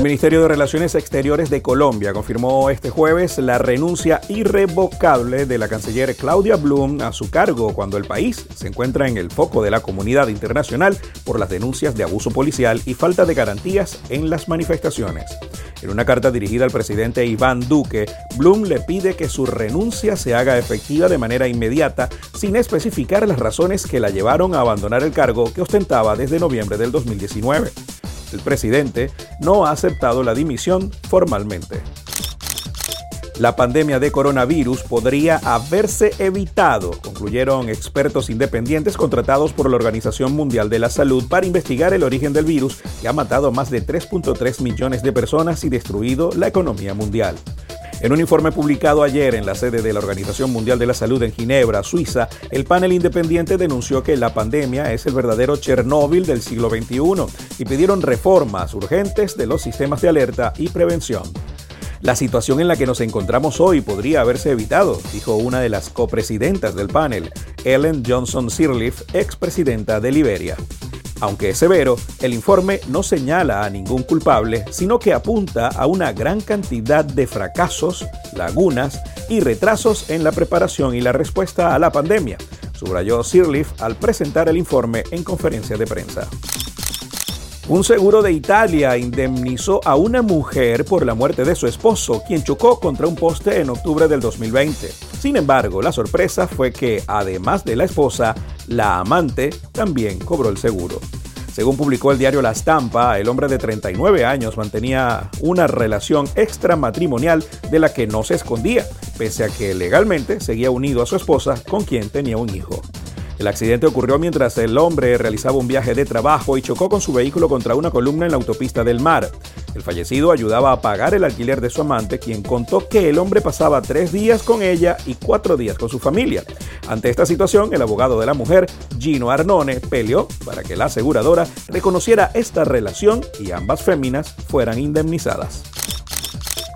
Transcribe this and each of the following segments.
El Ministerio de Relaciones Exteriores de Colombia confirmó este jueves la renuncia irrevocable de la canciller Claudia Blum a su cargo cuando el país se encuentra en el foco de la comunidad internacional por las denuncias de abuso policial y falta de garantías en las manifestaciones. En una carta dirigida al presidente Iván Duque, Blum le pide que su renuncia se haga efectiva de manera inmediata sin especificar las razones que la llevaron a abandonar el cargo que ostentaba desde noviembre del 2019 el presidente no ha aceptado la dimisión formalmente. La pandemia de coronavirus podría haberse evitado, concluyeron expertos independientes contratados por la Organización Mundial de la Salud para investigar el origen del virus que ha matado a más de 3.3 millones de personas y destruido la economía mundial. En un informe publicado ayer en la sede de la Organización Mundial de la Salud en Ginebra, Suiza, el panel independiente denunció que la pandemia es el verdadero Chernóbil del siglo XXI y pidieron reformas urgentes de los sistemas de alerta y prevención. La situación en la que nos encontramos hoy podría haberse evitado, dijo una de las copresidentas del panel, Ellen Johnson Sirleaf, expresidenta de Liberia. Aunque es severo, el informe no señala a ningún culpable, sino que apunta a una gran cantidad de fracasos, lagunas y retrasos en la preparación y la respuesta a la pandemia, subrayó Sirleaf al presentar el informe en conferencia de prensa. Un seguro de Italia indemnizó a una mujer por la muerte de su esposo, quien chocó contra un poste en octubre del 2020. Sin embargo, la sorpresa fue que, además de la esposa, la amante también cobró el seguro. Según publicó el diario La Stampa, el hombre de 39 años mantenía una relación extramatrimonial de la que no se escondía, pese a que legalmente seguía unido a su esposa con quien tenía un hijo. El accidente ocurrió mientras el hombre realizaba un viaje de trabajo y chocó con su vehículo contra una columna en la autopista del mar. El fallecido ayudaba a pagar el alquiler de su amante, quien contó que el hombre pasaba tres días con ella y cuatro días con su familia. Ante esta situación, el abogado de la mujer, Gino Arnone, peleó para que la aseguradora reconociera esta relación y ambas féminas fueran indemnizadas.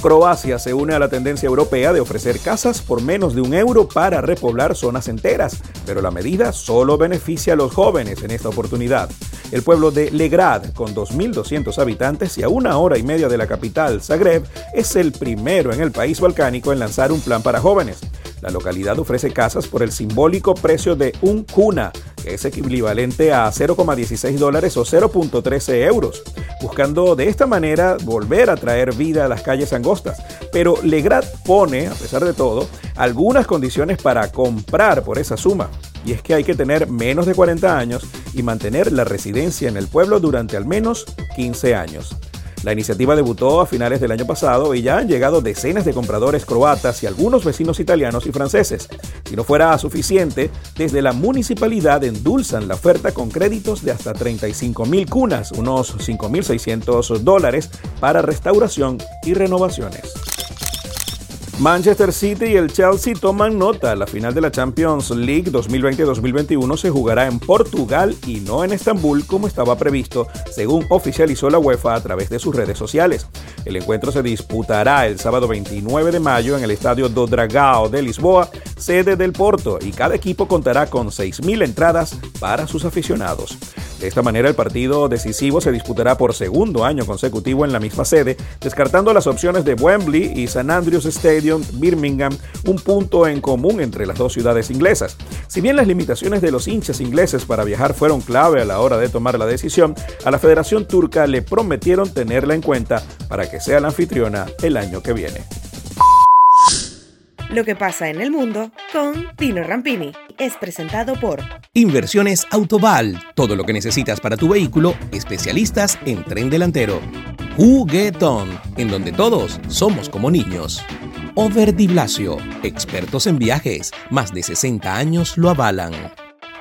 Croacia se une a la tendencia europea de ofrecer casas por menos de un euro para repoblar zonas enteras, pero la medida solo beneficia a los jóvenes en esta oportunidad. El pueblo de Legrad, con 2.200 habitantes y a una hora y media de la capital, Zagreb, es el primero en el país balcánico en lanzar un plan para jóvenes. La localidad ofrece casas por el simbólico precio de un cuna, que es equivalente a 0,16 dólares o 0.13 euros, buscando de esta manera volver a traer vida a las calles angostas. Pero Legrad pone, a pesar de todo, algunas condiciones para comprar por esa suma. Y es que hay que tener menos de 40 años y mantener la residencia en el pueblo durante al menos 15 años. La iniciativa debutó a finales del año pasado y ya han llegado decenas de compradores croatas y algunos vecinos italianos y franceses. Si no fuera suficiente, desde la municipalidad endulzan la oferta con créditos de hasta 35 mil cunas, unos 5.600 dólares, para restauración y renovaciones. Manchester City y el Chelsea toman nota. La final de la Champions League 2020-2021 se jugará en Portugal y no en Estambul como estaba previsto, según oficializó la UEFA a través de sus redes sociales. El encuentro se disputará el sábado 29 de mayo en el estadio do Dragao de Lisboa, sede del Porto, y cada equipo contará con 6.000 entradas para sus aficionados. De esta manera, el partido decisivo se disputará por segundo año consecutivo en la misma sede, descartando las opciones de Wembley y San Andrews Stadium, Birmingham, un punto en común entre las dos ciudades inglesas. Si bien las limitaciones de los hinchas ingleses para viajar fueron clave a la hora de tomar la decisión, a la Federación Turca le prometieron tenerla en cuenta para que sea la anfitriona el año que viene. Lo que pasa en el mundo con Tino Rampini es presentado por Inversiones Autoval, todo lo que necesitas para tu vehículo, especialistas en tren delantero. Juguetón, en donde todos somos como niños. Over Blasio, expertos en viajes, más de 60 años lo avalan.